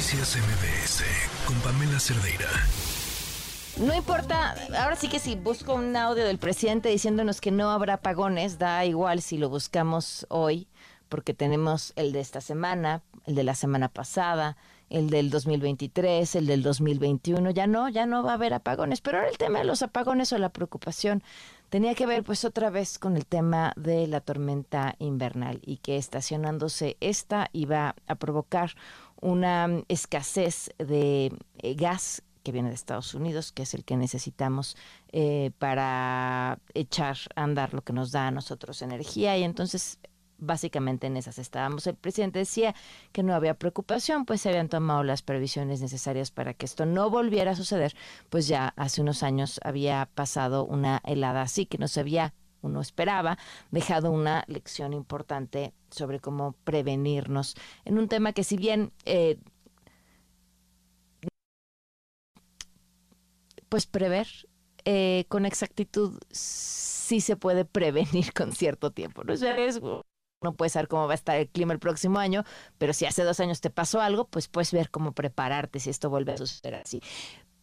Noticias MBS con Pamela Cerdeira. No importa, ahora sí que si busco un audio del presidente diciéndonos que no habrá apagones, da igual si lo buscamos hoy, porque tenemos el de esta semana, el de la semana pasada, el del 2023, el del 2021, ya no, ya no va a haber apagones. Pero ahora el tema de los apagones o la preocupación tenía que ver pues otra vez con el tema de la tormenta invernal y que estacionándose esta iba a provocar una escasez de eh, gas que viene de Estados Unidos, que es el que necesitamos eh, para echar a andar lo que nos da a nosotros energía. Y entonces básicamente en esas estábamos. El presidente decía que no había preocupación, pues se habían tomado las previsiones necesarias para que esto no volviera a suceder, pues ya hace unos años había pasado una helada así que no se había uno esperaba, dejado una lección importante sobre cómo prevenirnos en un tema que si bien eh, pues prever eh, con exactitud sí se puede prevenir con cierto tiempo. No es riesgo no puedes saber cómo va a estar el clima el próximo año, pero si hace dos años te pasó algo, pues puedes ver cómo prepararte si esto vuelve a suceder así.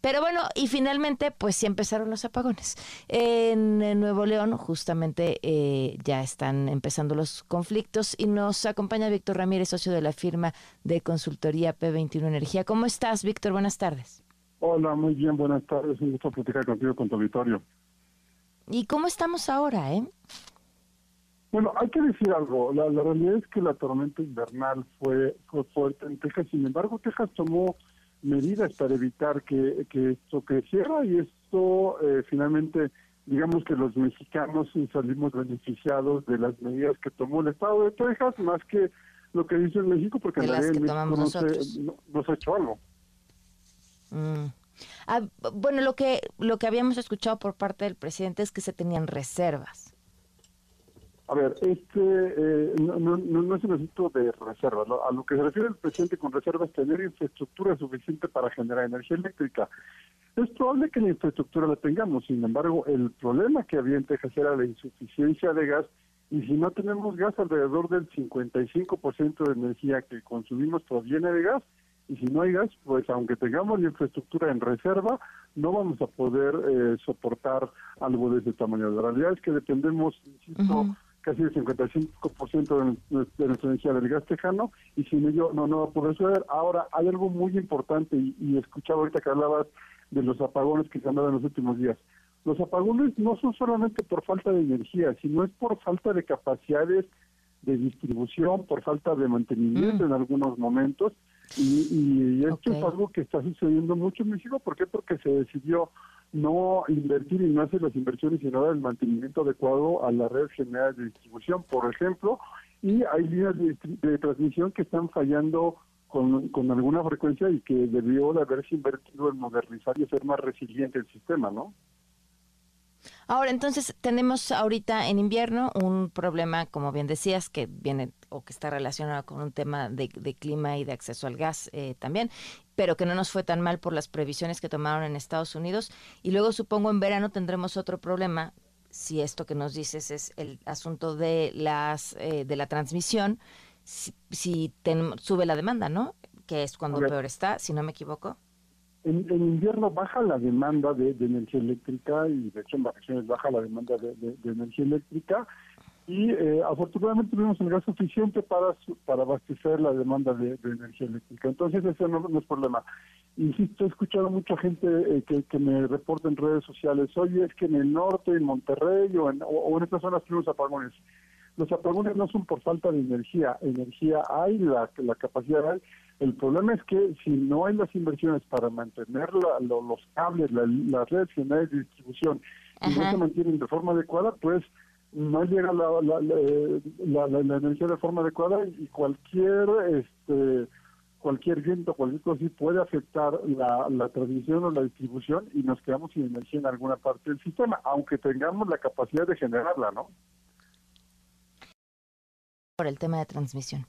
Pero bueno, y finalmente, pues sí empezaron los apagones. En, Nuevo León, justamente, eh, ya están empezando los conflictos y nos acompaña Víctor Ramírez, socio de la firma de consultoría P21 Energía. ¿Cómo estás, Víctor? Buenas tardes. Hola, muy bien, buenas tardes. Un gusto platicar contigo, con tu auditorio. ¿Y cómo estamos ahora, eh? Bueno, hay que decir algo. La, realidad es que la tormenta invernal fue, fuerte en Texas. Sin embargo, Texas tomó medidas para evitar que, esto creciera y esto eh, finalmente, digamos que los mexicanos salimos beneficiados de las medidas que tomó el Estado de Texas, más que lo que dice México, porque en realidad México no se, ha hecho algo. Mm. Ah, bueno, lo que, lo que habíamos escuchado por parte del presidente es que se tenían reservas. A ver, este eh, no, no, no, es un asunto de reserva. A lo que se refiere el presidente con reserva es tener infraestructura suficiente para generar energía eléctrica. Es probable que la infraestructura la tengamos, sin embargo, el problema que había en Texas era la insuficiencia de gas y si no tenemos gas, alrededor del 55% de energía que consumimos proviene de gas y si no hay gas, pues aunque tengamos la infraestructura en reserva, no vamos a poder eh, soportar algo de ese tamaño. La realidad es que dependemos, insisto, casi el 55% de, de, nuestra energía del gas tejano y sin ello no, no va a poder suceder. Ahora, hay algo muy importante y, y escuchaba ahorita que hablabas de los apagones que se han dado en los últimos días. Los apagones no son solamente por falta de energía, sino es por falta de capacidades de distribución, por falta de mantenimiento mm. en algunos momentos. Y, esto es algo que está sucediendo mucho en México. ¿Por qué? Porque se decidió no invertir y no hacer las inversiones sino dar el mantenimiento adecuado a la red general de distribución, por ejemplo, y hay líneas de, transmisión que están fallando con, con, alguna frecuencia y que debió de haberse invertido en modernizar y hacer más resiliente el sistema, ¿no? Ahora, entonces, tenemos ahorita en invierno un problema, como bien decías, que viene o que está relacionado con un tema de, clima y de acceso al gas eh, también, pero que no nos fue tan mal por las previsiones que tomaron en Estados Unidos. Y luego supongo en verano tendremos otro problema, si esto que nos dices es el asunto de las eh, de la transmisión, si, sube la demanda, ¿no? Que es cuando peor está, si no me equivoco. En, invierno baja la demanda de, energía eléctrica y de hecho en vacaciones baja la demanda de, energía eléctrica y eh, afortunadamente tuvimos el gas suficiente para para abastecer la demanda de, energía eléctrica. Entonces ese no, es problema. Insisto, he escuchado mucha gente eh, que, que, me reporta en redes sociales, oye, es que en el norte, en Monterrey o en, o, en estas zonas tenemos apagones. Los apagones no son por falta de energía, energía hay, la, la capacidad hay. El problema es que si no hay las inversiones para mantener los cables, las redes generales de distribución y no se mantienen de forma adecuada, pues no llega la, la, la, energía de forma adecuada y cualquier este cualquier viento, cualquier cosa así puede afectar la, la transmisión o la distribución y nos quedamos sin energía en alguna parte del sistema, aunque tengamos la capacidad de generarla, ¿no? Por el tema de transmisión.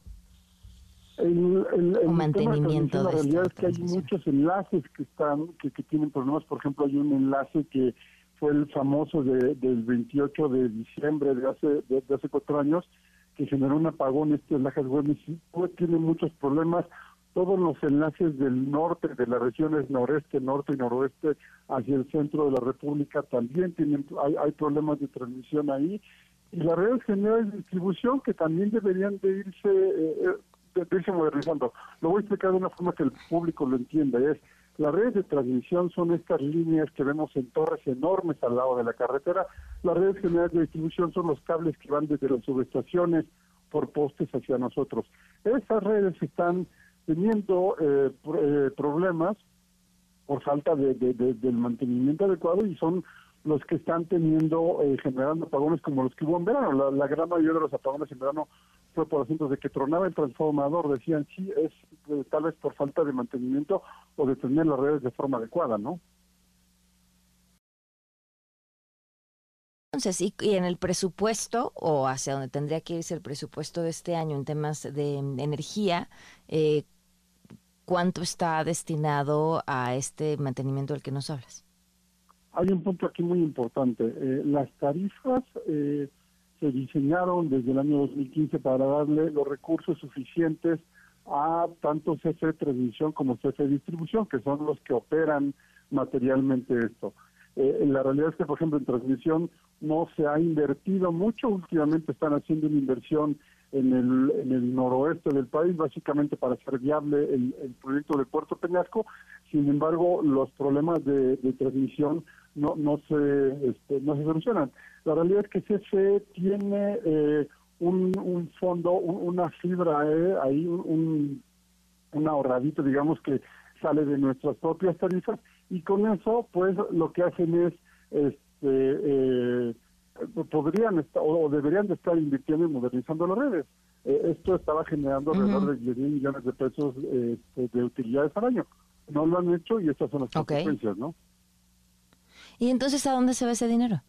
El, o mantenimiento de, la realidad es que hay muchos enlaces que están que, que tienen problemas. Por ejemplo hay un enlace que fue el famoso de, del 28 de diciembre de hace, de, hace cuatro años, que generó un apagón, este Güemes, pues, tiene muchos problemas. Todos los enlaces del norte, de las regiones noreste, norte y noroeste hacia el centro de la República también tienen, hay, hay problemas de transmisión ahí. Y las redes generales de distribución que también deberían de irse, eh, de modernizando. Lo voy a explicar de una forma que el público lo entienda. Es las redes de transmisión son estas líneas que vemos en torres enormes al lado de la carretera. Las redes generales de distribución son los cables que van desde las subestaciones por postes hacia nosotros. Esas redes están teniendo eh, eh, problemas por falta de, del mantenimiento adecuado y son los que están teniendo, eh, generando apagones como los que hubo en verano. La, gran mayoría de los apagones en verano fue por asuntos de que tronaba el transformador. Decían, sí, es eh, tal vez por falta de mantenimiento o de tener las redes de forma adecuada, ¿no? Entonces, y, en el presupuesto, o hacia donde tendría que irse el presupuesto de este año en temas de energía, eh, ¿cuánto está destinado a este mantenimiento del que nos hablas? hay un punto aquí muy importante. Eh, las tarifas eh, se diseñaron desde el año 2015 para darle los recursos suficientes a tanto CFE Transmisión como CFE Distribución, que son los que operan materialmente esto. Eh, la realidad es que, por ejemplo, en transmisión no se ha invertido mucho. Últimamente están haciendo una inversión en el, en el noroeste del país, básicamente para hacer viable el, proyecto de Puerto Peñasco. Sin embargo, los problemas de, transmisión no, no, se, este, no se solucionan. La realidad es que CFE tiene eh, un, un, fondo, una fibra eh, ahí, un, un ahorradito, digamos, que sale de nuestras propias tarifas y con eso, pues, lo que hacen es este, eh, podrían estar, o deberían de estar invirtiendo y modernizando las redes. Eh, esto estaba generando alrededor de 10 mil millones de pesos este, de utilidades al año. No lo han hecho y estas son las consecuencias, ¿no? ¿Y entonces a dónde se va ese dinero?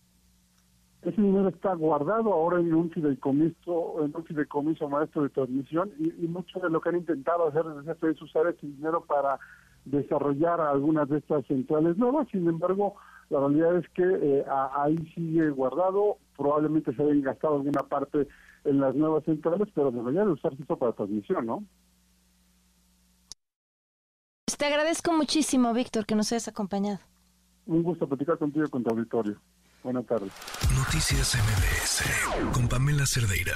Ese dinero está guardado ahora en un fideicomiso, en un fideicomiso maestro de transmisión y, y mucho de lo que han intentado hacer es usar ese dinero para desarrollar algunas de estas centrales nuevas. Sin embargo, la realidad es que eh, ahí sigue guardado, probablemente se haya gastado alguna parte en las nuevas centrales, pero debería de usarse eso para transmisión, ¿no? Pues te agradezco muchísimo, Víctor, que nos hayas acompañado. Un gusto platicar contigo con tu auditorio. Buenas tardes. Noticias MBS con Pamela Cerdeira.